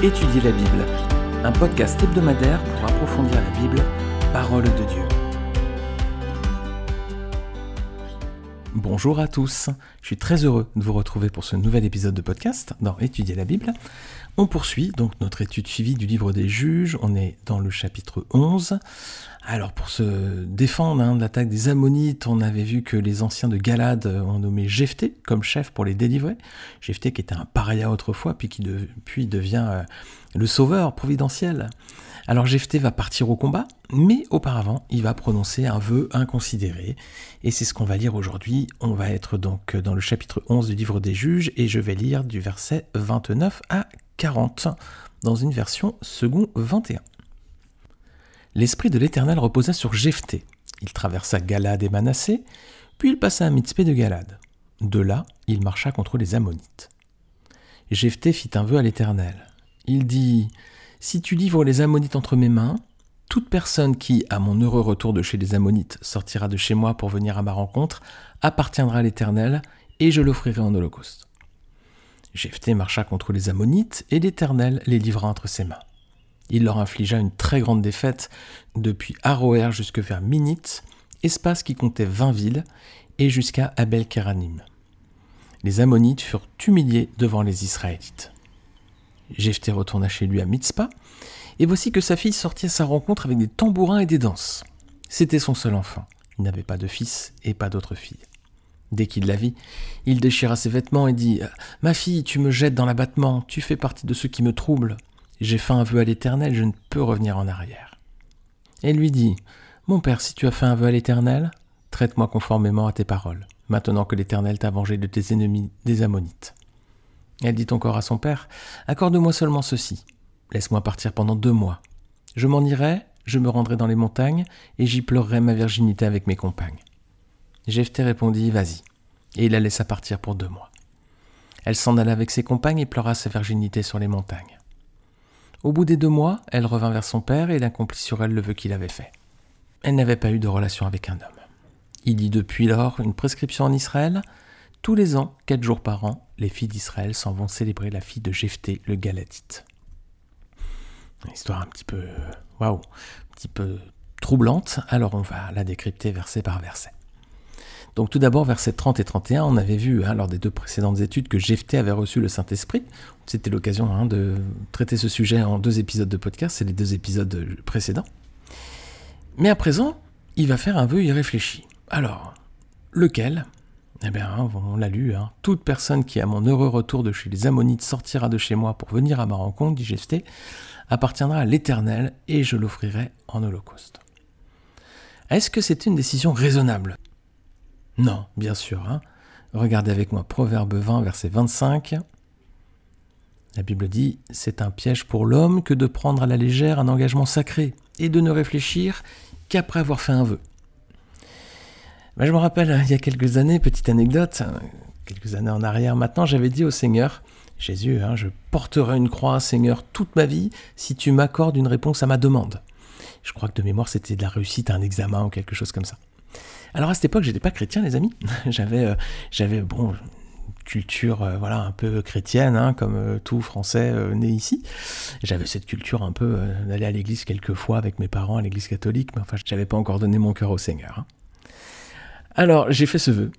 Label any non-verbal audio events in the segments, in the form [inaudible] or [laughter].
Étudier la Bible, un podcast hebdomadaire pour approfondir la Bible, parole de Dieu. Bonjour à tous, je suis très heureux de vous retrouver pour ce nouvel épisode de podcast dans Étudier la Bible. On poursuit donc notre étude suivie du livre des juges, on est dans le chapitre 11. Alors pour se défendre hein, de l'attaque des Ammonites, on avait vu que les anciens de Galade ont nommé Jephthé comme chef pour les délivrer. Jephthé qui était un paria autrefois, puis qui devient euh, le sauveur providentiel. Alors Jephthé va partir au combat, mais auparavant il va prononcer un vœu inconsidéré. Et c'est ce qu'on va lire aujourd'hui. On va être donc dans le chapitre 11 du livre des juges, et je vais lire du verset 29 à 40 dans une version second 21 l'Esprit de l'Éternel reposa sur Jephthé. Il traversa Galade et Manassé, puis il passa à Mitzpé de Galade. De là, il marcha contre les Ammonites. Jephthé fit un vœu à l'Éternel. Il dit Si tu livres les Ammonites entre mes mains, toute personne qui, à mon heureux retour de chez les Ammonites, sortira de chez moi pour venir à ma rencontre, appartiendra à l'Éternel, et je l'offrirai en holocauste. Jephthé marcha contre les Ammonites, et l'Éternel les livra entre ses mains. Il leur infligea une très grande défaite depuis Aroer jusque vers Minit, espace qui comptait 20 villes, et jusqu'à Abel-Keranim. Les Ammonites furent humiliés devant les Israélites. Jephthé retourna chez lui à Mitzpah, et voici que sa fille sortit à sa rencontre avec des tambourins et des danses. C'était son seul enfant. Il n'avait pas de fils et pas d'autre fille. Dès qu'il la vit, il déchira ses vêtements et dit Ma fille, tu me jettes dans l'abattement, tu fais partie de ceux qui me troublent. J'ai fait un vœu à l'Éternel, je ne peux revenir en arrière. Elle lui dit, Mon père, si tu as fait un vœu à l'Éternel, traite-moi conformément à tes paroles, maintenant que l'Éternel t'a vengé de tes ennemis des Ammonites. Elle dit encore à son père, Accorde-moi seulement ceci, laisse-moi partir pendant deux mois. Je m'en irai, je me rendrai dans les montagnes, et j'y pleurerai ma virginité avec mes compagnes. Jephthé répondit, Vas-y, et il la laissa partir pour deux mois. Elle s'en alla avec ses compagnes et pleura sa virginité sur les montagnes. Au bout des deux mois, elle revint vers son père et il accomplit sur elle le vœu qu'il avait fait. Elle n'avait pas eu de relation avec un homme. Il y depuis lors une prescription en Israël. Tous les ans, quatre jours par an, les filles d'Israël s'en vont célébrer la fille de Jephthé le Galatite. Une histoire un petit peu, waouh, un petit peu troublante. Alors on va la décrypter verset par verset. Donc tout d'abord, versets 30 et 31, on avait vu hein, lors des deux précédentes études que Jephthé avait reçu le Saint-Esprit. C'était l'occasion hein, de traiter ce sujet en deux épisodes de podcast, c'est les deux épisodes précédents. Mais à présent, il va faire un vœu irréfléchi. Alors, lequel? Eh bien, on l'a lu, hein. toute personne qui, à mon heureux retour de chez les Ammonites, sortira de chez moi pour venir à ma rencontre, dit Jephthé, appartiendra à l'Éternel et je l'offrirai en holocauste. Est-ce que c'était une décision raisonnable? Non, bien sûr. Hein. Regardez avec moi Proverbe 20, verset 25. La Bible dit C'est un piège pour l'homme que de prendre à la légère un engagement sacré et de ne réfléchir qu'après avoir fait un vœu. Ben, je me rappelle, hein, il y a quelques années, petite anecdote, hein, quelques années en arrière maintenant, j'avais dit au Seigneur Jésus, je porterai une croix, Seigneur, toute ma vie si tu m'accordes une réponse à ma demande. Je crois que de mémoire, c'était de la réussite à un examen ou quelque chose comme ça. Alors à cette époque, j'étais pas chrétien, les amis. [laughs] j'avais, euh, j'avais bon, culture euh, voilà un peu chrétienne hein, comme euh, tout français né ici j'avais cette culture un peu d'aller à l'église quelques fois avec mes parents à l'église catholique mais enfin je n'avais pas encore donné mon cœur au Seigneur hein. alors j'ai fait ce vœu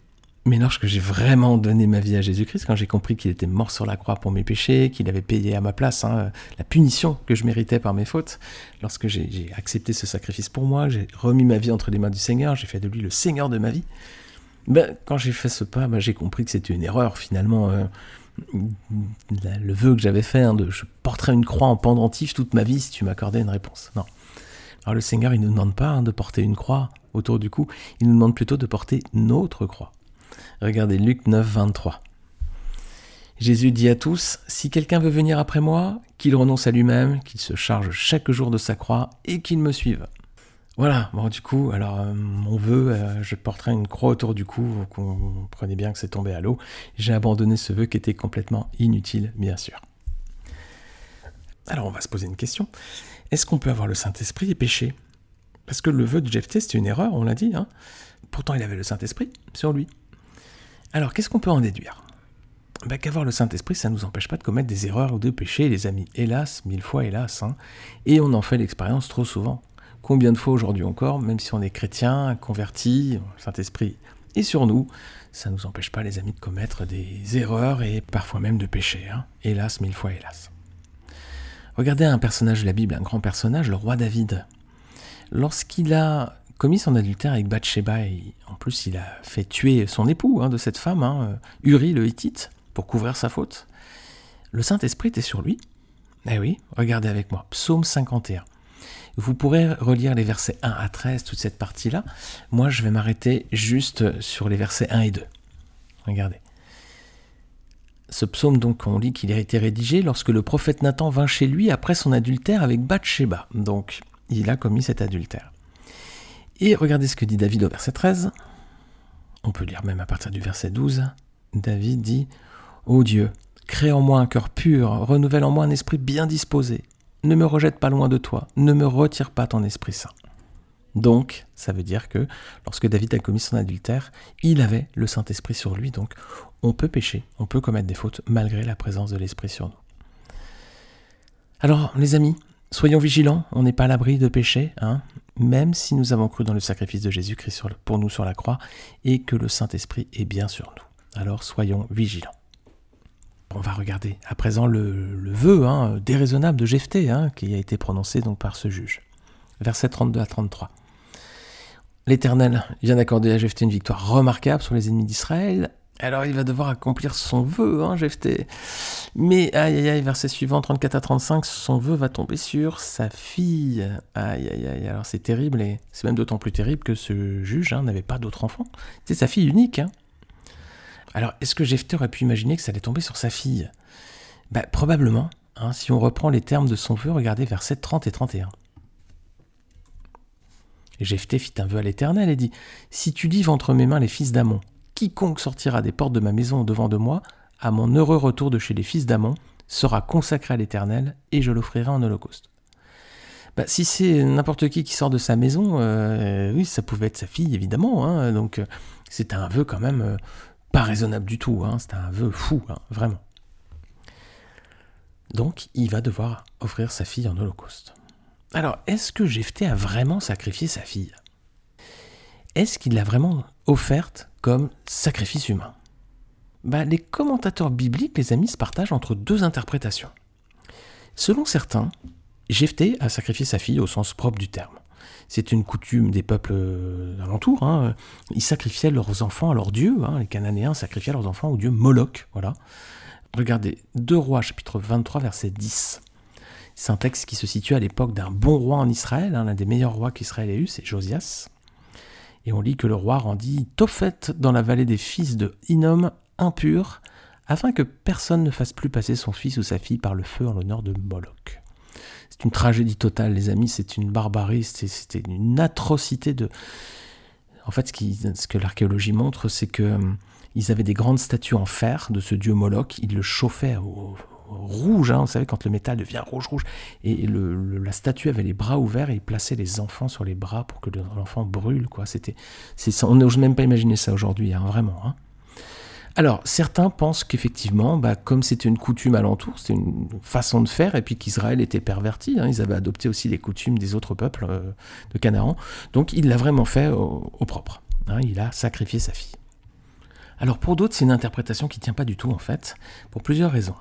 mais lorsque j'ai vraiment donné ma vie à Jésus-Christ, quand j'ai compris qu'il était mort sur la croix pour mes péchés, qu'il avait payé à ma place hein, la punition que je méritais par mes fautes, lorsque j'ai accepté ce sacrifice pour moi, j'ai remis ma vie entre les mains du Seigneur, j'ai fait de lui le Seigneur de ma vie, ben, quand j'ai fait ce pas, ben, j'ai compris que c'était une erreur finalement. Euh, le vœu que j'avais fait, hein, de je porterai une croix en pendentif toute ma vie si tu m'accordais une réponse. Non. Alors le Seigneur, il ne nous demande pas hein, de porter une croix autour du cou, il nous demande plutôt de porter notre croix. Regardez Luc 9, 23. Jésus dit à tous, Si quelqu'un veut venir après moi, qu'il renonce à lui-même, qu'il se charge chaque jour de sa croix et qu'il me suive. Voilà, bon du coup, alors euh, mon vœu, euh, je porterai une croix autour du cou, vous comprenez bien que c'est tombé à l'eau. J'ai abandonné ce vœu qui était complètement inutile, bien sûr. Alors on va se poser une question. Est-ce qu'on peut avoir le Saint-Esprit et pécher? Parce que le vœu de Jephthé, c'était une erreur, on l'a dit. Hein. Pourtant, il avait le Saint-Esprit sur lui. Alors, qu'est-ce qu'on peut en déduire? Bah, qu'avoir le Saint-Esprit, ça ne nous empêche pas de commettre des erreurs ou de pécher, les amis. Hélas, mille fois hélas. Hein. Et on en fait l'expérience trop souvent. Combien de fois aujourd'hui encore, même si on est chrétien, converti, le Saint-Esprit est sur nous, ça ne nous empêche pas, les amis, de commettre des erreurs et parfois même de pécher. Hein. Hélas, mille fois hélas. Regardez un personnage de la Bible, un grand personnage, le roi David. Lorsqu'il a commis son adultère avec Bathsheba, et en plus il a fait tuer son époux hein, de cette femme, hein, Uri le Hittite, pour couvrir sa faute, le Saint-Esprit était sur lui. Eh oui, regardez avec moi, psaume 51. Vous pourrez relire les versets 1 à 13, toute cette partie-là. Moi, je vais m'arrêter juste sur les versets 1 et 2. Regardez. Ce psaume, donc, on lit qu'il a été rédigé lorsque le prophète Nathan vint chez lui après son adultère avec Bathsheba. Donc, il a commis cet adultère. Et regardez ce que dit David au verset 13. On peut lire même à partir du verset 12. David dit Ô Dieu, crée en moi un cœur pur, renouvelle en moi un esprit bien disposé. Ne me rejette pas loin de toi, ne me retire pas ton Esprit Saint. Donc, ça veut dire que lorsque David a commis son adultère, il avait le Saint-Esprit sur lui, donc on peut pécher, on peut commettre des fautes malgré la présence de l'Esprit sur nous. Alors, les amis, soyons vigilants, on n'est pas à l'abri de pécher, hein, même si nous avons cru dans le sacrifice de Jésus-Christ pour nous sur la croix et que le Saint-Esprit est bien sur nous. Alors, soyons vigilants. On va regarder à présent le, vœu hein, déraisonnable de Jephthé hein, qui a été prononcé donc par ce juge. Verset 32 à 33. L'Éternel vient d'accorder à Jephthé une victoire remarquable sur les ennemis d'Israël. Alors il va devoir accomplir son vœu, hein, Jephthé. Mais aïe aïe aïe, verset suivant 34 à 35, son vœu va tomber sur sa fille. Aïe aïe aïe, alors c'est terrible et c'est même d'autant plus terrible que ce juge hein, n'avait pas d'autre enfant. C'est sa fille unique. Hein. Alors est-ce que Jephthé aurait pu imaginer que ça allait tomber sur sa fille? Bah, Probablement. si on reprend les termes de son vœu, regardez versets 30 et 31. Et Jephthé fit un vœu à l'Éternel et dit Si tu livres entre mes mains les fils d'Amon, quiconque sortira des portes de ma maison devant de moi, à mon heureux retour de chez les fils d'Amon, sera consacré à l'Éternel, et je l'offrirai en holocauste. Bah, si c'est n'importe qui qui sort de sa maison, euh, oui, ça pouvait être sa fille, évidemment. Hein, donc, euh, c'est un vœu quand même euh, pas raisonnable du tout. Hein, c'est un vœu fou, hein, vraiment. Donc, il va devoir offrir sa fille en holocauste. Alors, est-ce que Jephthé a vraiment sacrifié sa fille? Est-ce qu'il l'a vraiment offerte comme sacrifice humain? Bah, Les commentateurs bibliques, les amis, se partagent entre deux interprétations. Selon certains, Jephthé a sacrifié sa fille au sens propre du terme. C'est une coutume des peuples euh, alentours. Hein. Ils sacrifiaient leurs enfants à leur dieu. Hein. Les Cananéens sacrifiaient leurs enfants au dieu Moloch. Voilà. Regardez, 2 Rois, chapitre 23, verset 10. C'est un texte qui se situe à l'époque d'un bon roi en Israël, hein, l'un des meilleurs rois qu'Israël ait eu, c'est Josias. Et on lit que le roi rendit Tophet dans la vallée des fils de Hinnom impur, afin que personne ne fasse plus passer son fils ou sa fille par le feu en l'honneur de Moloch. C'est une tragédie totale, les amis, c'est une barbarie, c'était une atrocité de... En fait, ce, que l'archéologie montre, c'est que hum, ils avaient des grandes statues en fer de ce dieu Moloch, ils le chauffaient au, rouge, hein, vous savez, quand le métal devient rouge-rouge. Et la statue avait les bras ouverts et il plaçait les enfants sur les bras pour que l'enfant brûle. Quoi. C'était, on n'ose même pas imaginer ça aujourd'hui, hein, vraiment. Hein. Alors, certains pensent qu'effectivement, bah, comme c'était une coutume alentour, c'était une façon de faire, et puis qu'Israël était perverti, ils avaient adopté aussi les coutumes des autres peuples euh, de Canaan, donc il l'a vraiment fait au, au propre. il a sacrifié sa fille. Alors pour d'autres, c'est une interprétation qui ne tient pas du tout en fait, pour plusieurs raisons.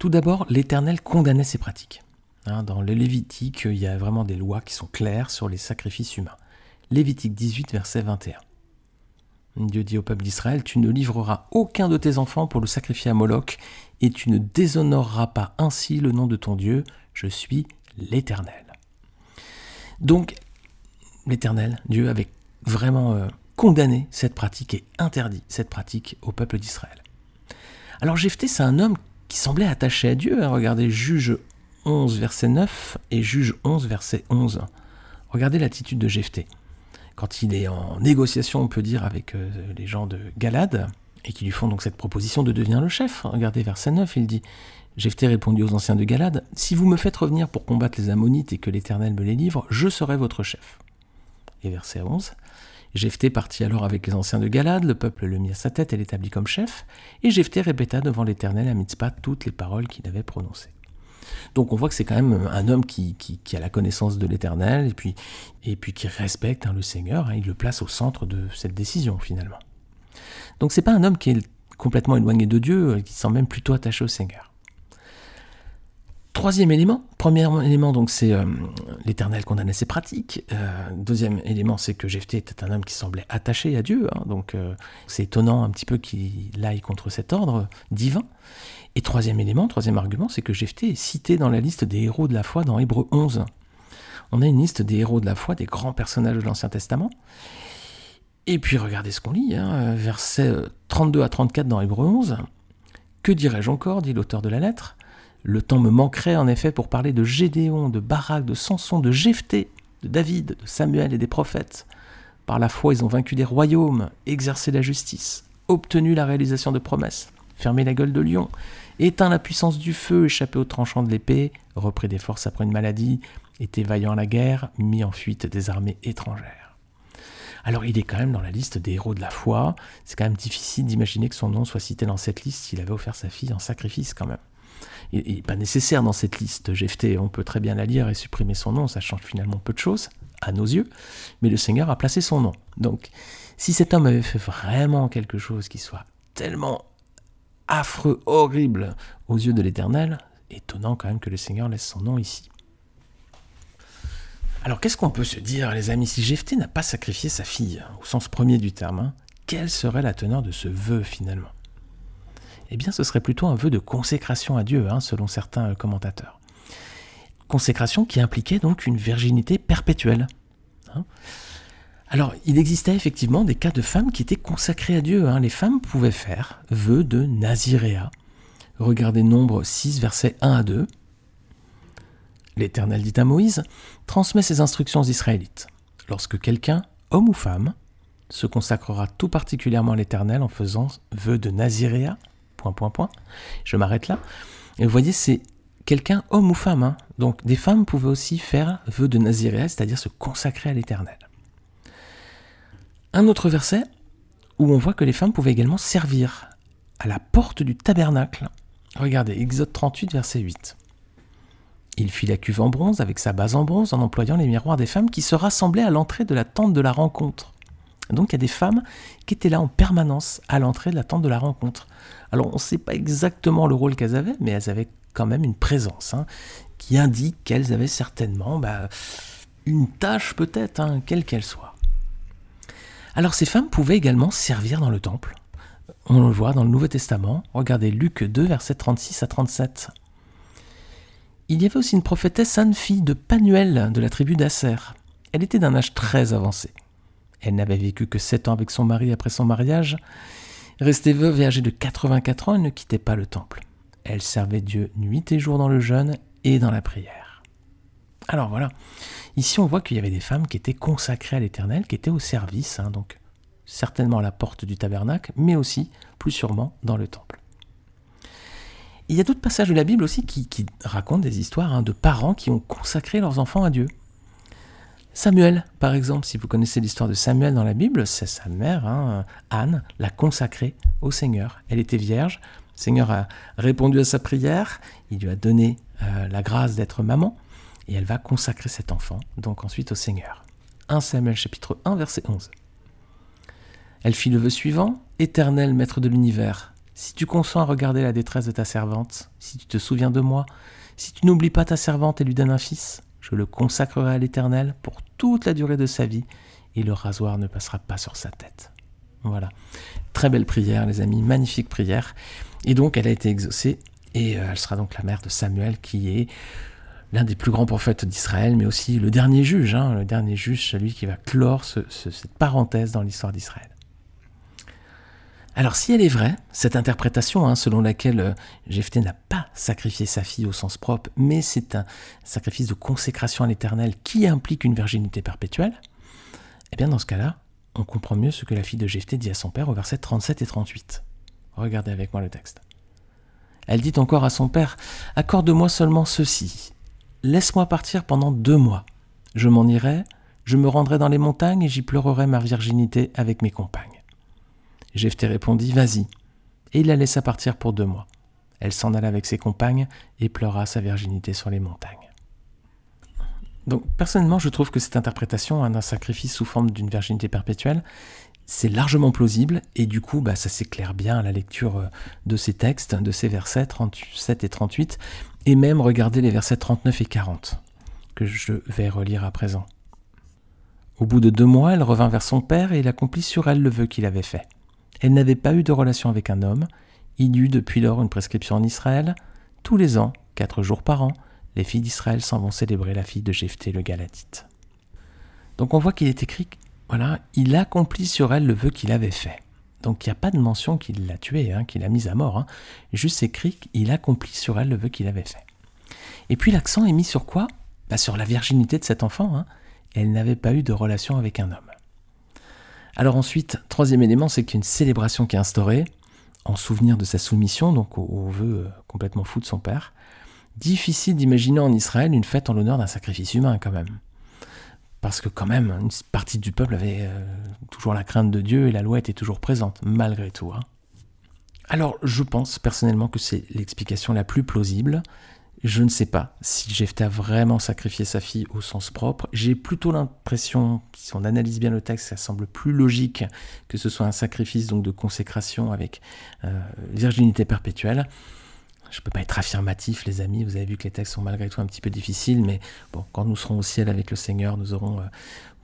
Tout d'abord, l'Éternel condamnait ces pratiques. Hein, dans le Lévitique, il y a vraiment des lois qui sont claires sur les sacrifices humains. Lévitique 18, verset 21. Dieu dit au peuple d'Israël, Tu ne livreras aucun de tes enfants pour le sacrifier à Moloch, et tu ne déshonoreras pas ainsi le nom de ton Dieu, je suis l'Éternel. Donc, l'Éternel, Dieu avait vraiment euh, condamné cette pratique et interdit cette pratique au peuple d'Israël. Alors Jephthé, c'est un homme qui semblait attaché à Dieu. Hein. Regardez Juge 11, verset 9 et Juge 11, verset 11. Regardez l'attitude de Jephthé. Quand il est en négociation, on peut dire, avec euh, les gens de Galade, et qui lui font donc cette proposition de devenir le chef. Regardez verset 9, il dit Jephthé répondit aux anciens de Galade Si vous me faites revenir pour combattre les Ammonites et que l'Éternel me les livre, je serai votre chef. Et verset 11 Jephthé partit alors avec les anciens de Galade, le peuple le mit à sa tête et l'établit comme chef, et Jephthé répéta devant l'Éternel à Mitzpah toutes les paroles qu'il avait prononcées. Donc on voit que c'est quand même un homme qui, a la connaissance de l'Éternel et puis, qui respecte hein, le Seigneur, hein, il le place au centre de cette décision finalement. Donc c'est pas un homme qui est complètement éloigné de Dieu, euh, qui semble même plutôt attaché au Seigneur. Troisième élément, premier élément donc c'est euh, l'Éternel condamnait ses pratiques. Euh, deuxième élément c'est que Jephthé était un homme qui semblait attaché à Dieu, hein. donc euh, c'est étonnant un petit peu qu'il aille contre cet ordre divin. Et troisième élément, troisième argument, c'est que Jephthé est cité dans la liste des héros de la foi dans Hébreu 11. On a une liste des héros de la foi, des grands personnages de l'Ancien Testament. Et puis regardez ce qu'on lit, hein, versets 32 à 34 dans Hébreu 11. Que dirais-je encore, dit l'auteur de la lettre? Le temps me manquerait en effet pour parler de Gédéon, de Barak, de Samson, de Jephthé, de David, de Samuel et des prophètes. Par la foi, ils ont vaincu des royaumes, exercé la justice, obtenu la réalisation de promesses, fermé la gueule de lion, éteint la puissance du feu, échappé au tranchant de l'épée, repris des forces après une maladie, été vaillant à la guerre, mis en fuite des armées étrangères. Alors il est quand même dans la liste des héros de la foi. C'est quand même difficile d'imaginer que son nom soit cité dans cette liste s'il avait offert sa fille en sacrifice quand même il n'est pas nécessaire dans cette liste. Jephthé, on peut très bien la lire et supprimer son nom, ça change finalement peu de choses, à nos yeux, mais le Seigneur a placé son nom. Donc, si cet homme avait fait vraiment quelque chose qui soit tellement affreux, horrible aux yeux de l'Éternel, étonnant quand même que le Seigneur laisse son nom ici. Alors qu'est-ce qu'on peut se dire, les amis, si Jephthé n'a pas sacrifié sa fille, au sens premier du terme, hein, quelle serait la teneur de ce vœu finalement? Eh bien ce serait plutôt un vœu de consécration à Dieu, hein, selon certains euh, commentateurs. Consécration qui impliquait donc une virginité perpétuelle. Hein. Alors, il existait effectivement des cas de femmes qui étaient consacrées à Dieu. Hein. Les femmes pouvaient faire vœu de Naziréa. Regardez Nombre 6, versets 1 à 2. L'Éternel dit à Moïse Transmets ces instructions aux Israélites. Lorsque quelqu'un, homme ou femme, se consacrera tout particulièrement à l'Éternel en faisant vœu de Naziréa, Je m'arrête là. Et vous voyez, c'est quelqu'un, homme ou femme. Hein. Donc des femmes pouvaient aussi faire vœu de Naziréa, c'est-à-dire se consacrer à l'Éternel. Un autre verset où on voit que les femmes pouvaient également servir à la porte du tabernacle. Regardez, Exode 38, verset 8. Il fit la cuve en bronze avec sa base en bronze en employant les miroirs des femmes qui se rassemblaient à l'entrée de la tente de la rencontre. Donc il y a des femmes qui étaient là en permanence à l'entrée de la tente de la rencontre. Alors on ne sait pas exactement le rôle qu'elles avaient, mais elles avaient quand même une présence hein, qui indique qu'elles avaient certainement bah, une tâche peut-être, hein, quelle qu'elle soit. Alors ces femmes pouvaient également servir dans le temple. On le voit dans le Nouveau Testament. Regardez Luc 2, versets 36 à 37. Il y avait aussi une prophétesse Anne-fille de Panuel de la tribu d'Asser. Elle était d'un âge très avancé. Elle n'avait vécu que sept ans avec son mari après son mariage. Restée veuve et âgée de 84 ans, elle ne quittait pas le temple. Elle servait Dieu nuit et jour dans le jeûne et dans la prière. Alors voilà, ici on voit qu'il y avait des femmes qui étaient consacrées à l'Éternel, qui étaient au service, hein, donc certainement à la porte du tabernacle, mais aussi, plus sûrement, dans le temple. Il y a d'autres passages de la Bible aussi qui, racontent des histoires hein, de parents qui ont consacré leurs enfants à Dieu. Samuel, par exemple, si vous connaissez l'histoire de Samuel dans la Bible, c'est sa mère, hein, Anne, l'a consacrée au Seigneur. Elle était vierge, le Seigneur a répondu à sa prière, il lui a donné euh, la grâce d'être maman, et elle va consacrer cet enfant, donc ensuite au Seigneur. 1 Samuel chapitre 1 verset 11. Elle fit le vœu suivant, Éternel Maître de l'univers, si tu consens à regarder la détresse de ta servante, si tu te souviens de moi, si tu n'oublies pas ta servante et lui donnes un fils, je le consacrerai à l'Éternel pour toute la durée de sa vie, et le rasoir ne passera pas sur sa tête. Voilà. Très belle prière, les amis, magnifique prière. Et donc, elle a été exaucée, et euh, elle sera donc la mère de Samuel, qui est l'un des plus grands prophètes d'Israël, mais aussi le dernier juge, hein, le dernier juge, celui qui va clore cette parenthèse dans l'histoire d'Israël. Alors si elle est vraie, cette interprétation hein, selon laquelle euh, Jephthé n'a pas sacrifié sa fille au sens propre, mais c'est un sacrifice de consécration à l'Éternel qui implique une virginité perpétuelle, eh bien dans ce cas-là, on comprend mieux ce que la fille de Jephthé dit à son père au verset 37 et 38. Regardez avec moi le texte. Elle dit encore à son père, Accorde-moi seulement ceci, laisse-moi partir pendant deux mois, je m'en irai, Je me rendrai dans les montagnes et j'y pleurerai ma virginité avec mes compagnes. Jephthé répondit Vas-y. Et il la laissa partir pour deux mois. Elle s'en alla avec ses compagnes et pleura sa virginité sur les montagnes. Donc personnellement, je trouve que cette interprétation d'un sacrifice sous forme d'une virginité perpétuelle, c'est largement plausible et du coup, bah, ça s'éclaire bien à la lecture euh, de ces textes, de ces versets 37 et 38, et même regarder les versets 39 et 40, que je vais relire à présent. Au bout de deux mois, elle revint vers son père et il accomplit sur elle le vœu qu'il avait fait. Elle n'avait pas eu de relation avec un homme, il y eut depuis lors une prescription en Israël. Tous les ans, quatre jours par an, les filles d'Israël s'en vont célébrer la fille de Jephthé le Galatite. Donc on voit qu'il est écrit, voilà, il accomplit sur elle le vœu qu'il avait fait. Donc il n'y a pas de mention qu'il l'a tuée, hein, qu'il l'a mise à mort. Hein. Juste écrit qu'il accomplit sur elle le vœu qu'il avait fait. Et puis l'accent est mis sur quoi? Bah, Sur la virginité de cet enfant. Hein. Elle n'avait pas eu de relation avec un homme. Alors ensuite, troisième élément, c'est qu'il y a une célébration qui est instaurée en souvenir de sa soumission, donc au, vœu euh, complètement fou de son père. Difficile d'imaginer en Israël une fête en l'honneur d'un sacrifice humain quand même. Parce que quand même, une partie du peuple avait euh, toujours la crainte de Dieu et la loi était toujours présente, malgré tout. Hein. Alors je pense personnellement que c'est l'explication la plus plausible. Je ne sais pas si Jephthé a vraiment sacrifié sa fille au sens propre. J'ai plutôt l'impression, si on analyse bien le texte, ça semble plus logique que ce soit un sacrifice donc de consécration avec euh, virginité perpétuelle. Je ne peux pas être affirmatif, les amis. Vous avez vu que les textes sont malgré tout un petit peu difficiles, mais bon, quand nous serons au ciel avec le Seigneur, nous aurons euh,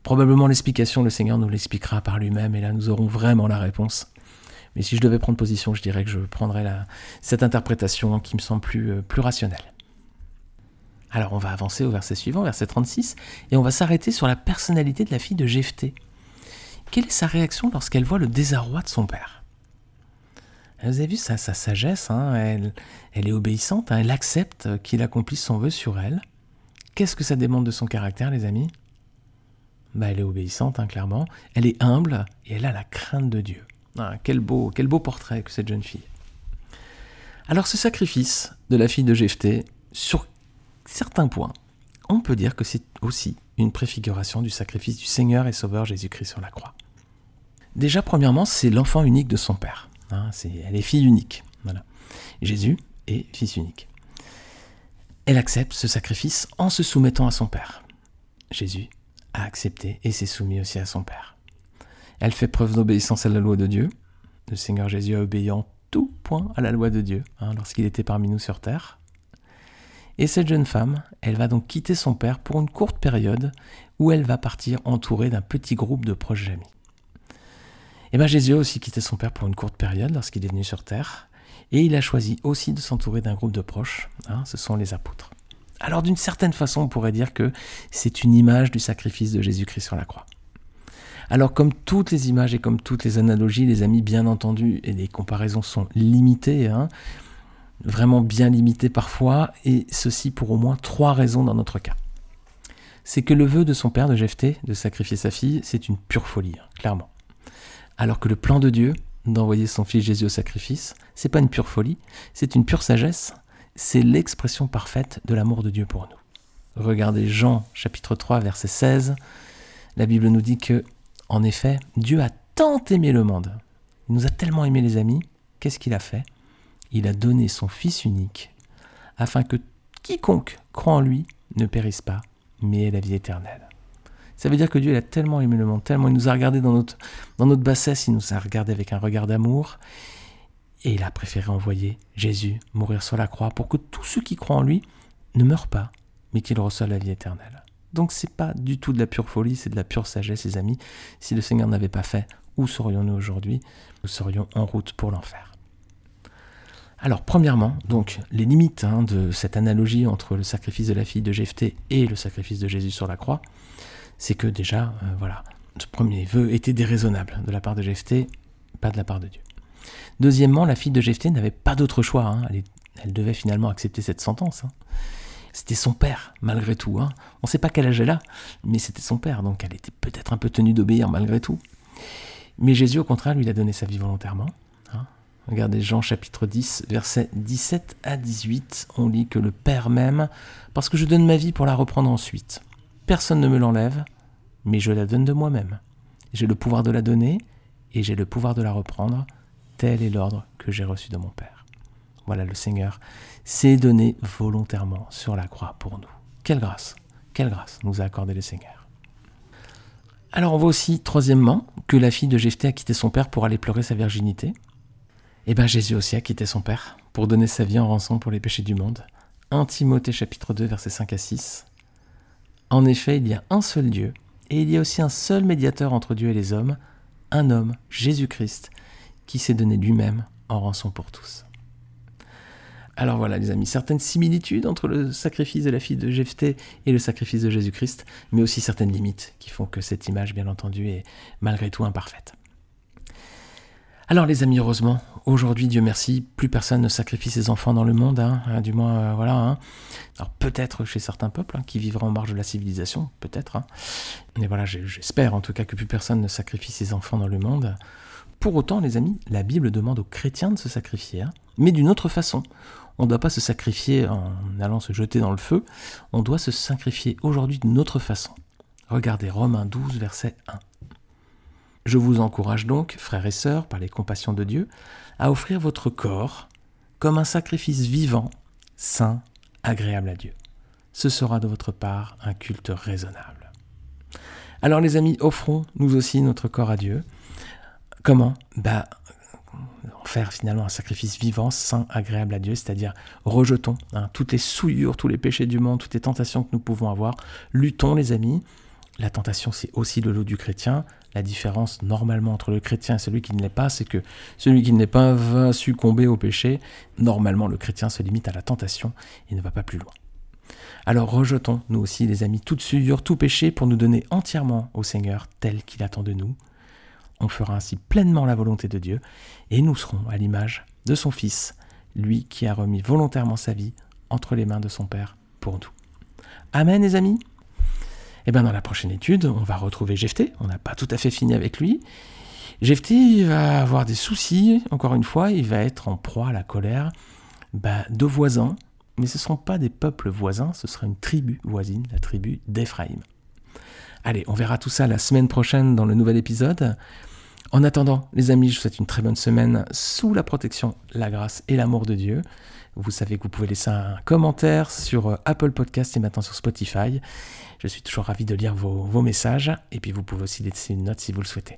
probablement l'explication. Le Seigneur nous l'expliquera par lui-même, et là, nous aurons vraiment la réponse. Mais si je devais prendre position, je dirais que je prendrais la, cette interprétation qui me semble plus, euh, plus rationnelle. Alors on va avancer au verset suivant, verset 36, et on va s'arrêter sur la personnalité de la fille de Jephthé. Quelle est sa réaction lorsqu'elle voit le désarroi de son père? Vous avez vu sa, sa sagesse, hein, elle, est obéissante, hein, elle accepte qu'il accomplisse son vœu sur elle. Qu'est-ce que ça demande de son caractère, les amis? Bah, Elle est obéissante, hein, clairement. Elle est humble et elle a la crainte de Dieu. Ah, quel, beau, quel beau portrait que cette jeune fille. Alors ce sacrifice de la fille de Jephthé, sur certains points, on peut dire que c'est aussi une préfiguration du sacrifice du Seigneur et Sauveur Jésus-Christ sur la croix. Déjà, premièrement, c'est l'enfant unique de son Père. Hein, elle est fille unique. Jésus est fils unique. Elle accepte ce sacrifice en se soumettant à son Père. Jésus a accepté et s'est soumis aussi à son Père. Elle fait preuve d'obéissance à la loi de Dieu. Le Seigneur Jésus a obéi en tout point à la loi de Dieu hein, lorsqu'il était parmi nous sur terre. Et cette jeune femme, elle va donc quitter son père pour une courte période où elle va partir entourée d'un petit groupe de proches amis. Et bien Jésus a aussi quitté son père pour une courte période lorsqu'il est venu sur terre, et il a choisi aussi de s'entourer d'un groupe de proches, hein, ce sont les apôtres. Alors d'une certaine façon, on pourrait dire que c'est une image du sacrifice de Jésus-Christ sur la croix. Alors comme toutes les images et comme toutes les analogies, les amis, bien entendu, et les comparaisons sont limitées, hein, vraiment bien limité parfois, et ceci pour au moins trois raisons dans notre cas. C'est que le vœu de son père de Jephthé de sacrifier sa fille, c'est une pure folie, hein, clairement. Alors que le plan de Dieu d'envoyer son fils Jésus au sacrifice, c'est pas une pure folie, c'est une pure sagesse, c'est l'expression parfaite de l'amour de Dieu pour nous. Regardez Jean chapitre 3 verset 16. La Bible nous dit que en effet, Dieu a tant aimé le monde. Il nous a tellement aimé les amis, qu'est-ce qu'il a fait? Il a donné son Fils unique, afin que quiconque croit en lui ne périsse pas, mais ait la vie éternelle. Ça veut dire que Dieu a tellement aimé le monde, tellement il nous a regardé dans notre, dans notre bassesse, il nous a regardé avec un regard d'amour, et il a préféré envoyer Jésus mourir sur la croix pour que tous ceux qui croient en lui ne meurent pas, mais qu'ils reçoivent la vie éternelle. Donc c'est pas du tout de la pure folie, c'est de la pure sagesse, les amis. Si le Seigneur n'avait pas fait, où serions-nous aujourd'hui? Nous serions en route pour l'enfer. Alors, premièrement, donc les limites hein, de cette analogie entre le sacrifice de la fille de Jephthé et le sacrifice de Jésus sur la croix, c'est que déjà, euh, voilà, ce premier vœu était déraisonnable de la part de Jephthé, pas de la part de Dieu. Deuxièmement, la fille de Jephthé n'avait pas d'autre choix. Hein. elle, devait finalement accepter cette sentence. Hein. C'était son père, malgré tout. On ne sait pas quel âge elle a, mais c'était son père, donc elle était peut-être un peu tenue d'obéir malgré tout. Mais Jésus, au contraire, lui a donné sa vie volontairement. Regardez Jean chapitre 10, versets 17 à 18. On lit que le Père m'aime parce que je donne ma vie pour la reprendre ensuite. Personne ne me l'enlève, mais je la donne de moi-même. J'ai le pouvoir de la donner et j'ai le pouvoir de la reprendre. Tel est l'ordre que j'ai reçu de mon Père. Voilà, le Seigneur s'est donné volontairement sur la croix pour nous. Quelle grâce, quelle grâce nous a accordé le Seigneur. Alors on voit aussi, troisièmement, que la fille de Jephthé a quitté son père pour aller pleurer sa virginité. Eh bien Jésus aussi a quitté son père pour donner sa vie en rançon pour les péchés du monde. 1 Timothée chapitre 2 versets 5 à 6. En effet, il y a un seul Dieu, et il y a aussi un seul médiateur entre Dieu et les hommes, un homme, Jésus-Christ, qui s'est donné lui-même en rançon pour tous. Alors voilà les amis, certaines similitudes entre le sacrifice de la fille de Jephthé et le sacrifice de Jésus-Christ, mais aussi certaines limites qui font que cette image, bien entendu, est malgré tout imparfaite. Alors les amis, heureusement, aujourd'hui, Dieu merci, plus personne ne sacrifie ses enfants dans le monde, hein, hein du moins, euh, voilà. Hein. Alors peut-être chez certains peuples qui vivraient en marge de la civilisation, peut-être. Mais voilà, j'espère en tout cas que plus personne ne sacrifie ses enfants dans le monde. Pour autant, les amis, la Bible demande aux chrétiens de se sacrifier, mais d'une autre façon. On ne doit pas se sacrifier en allant se jeter dans le feu, on doit se sacrifier aujourd'hui d'une autre façon. Regardez Romains 12, verset 1. Je vous encourage donc, frères et sœurs, par les compassions de Dieu, à offrir votre corps comme un sacrifice vivant, saint, agréable à Dieu. Ce sera de votre part un culte raisonnable. Alors les amis, offrons nous aussi notre corps à Dieu. Comment? Bah faire finalement un sacrifice vivant, saint, agréable à Dieu, c'est-à-dire rejetons hein, toutes les souillures, tous les péchés du monde, toutes les tentations que nous pouvons avoir. Luttons les amis. La tentation, c'est aussi le lot du chrétien. La différence normalement entre le chrétien et celui qui ne l'est pas, c'est que celui qui ne l'est pas va succomber au péché. Normalement, le chrétien se limite à la tentation et ne va pas plus loin. Alors rejetons, nous aussi, les amis, toute souillure, tout péché pour nous donner entièrement au Seigneur tel qu'il attend de nous on fera ainsi pleinement la volonté de Dieu, et nous serons à l'image de son Fils, lui qui a remis volontairement sa vie entre les mains de son Père pour nous. Amen les amis Et eh bien dans la prochaine étude, on va retrouver Jephthé, on n'a pas tout à fait fini avec lui. Jephthé va avoir des soucis, encore une fois, il va être en proie à la colère bah, de voisins, mais ce ne sont pas des peuples voisins, ce sera une tribu voisine, la tribu d'Éphraïm. Allez, on verra tout ça la semaine prochaine dans le nouvel épisode. En attendant, les amis, je vous souhaite une très bonne semaine sous la protection, la grâce et l'amour de Dieu. Vous savez que vous pouvez laisser un commentaire sur euh, Apple Podcast et maintenant sur Spotify. Je suis toujours ravi de lire vos, vos messages et puis vous pouvez aussi laisser une note si vous le souhaitez.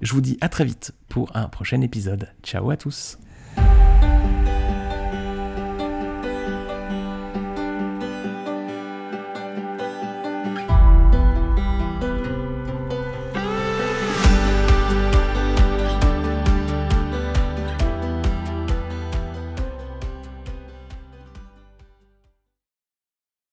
Je vous dis à très vite pour un prochain épisode. Ciao à tous.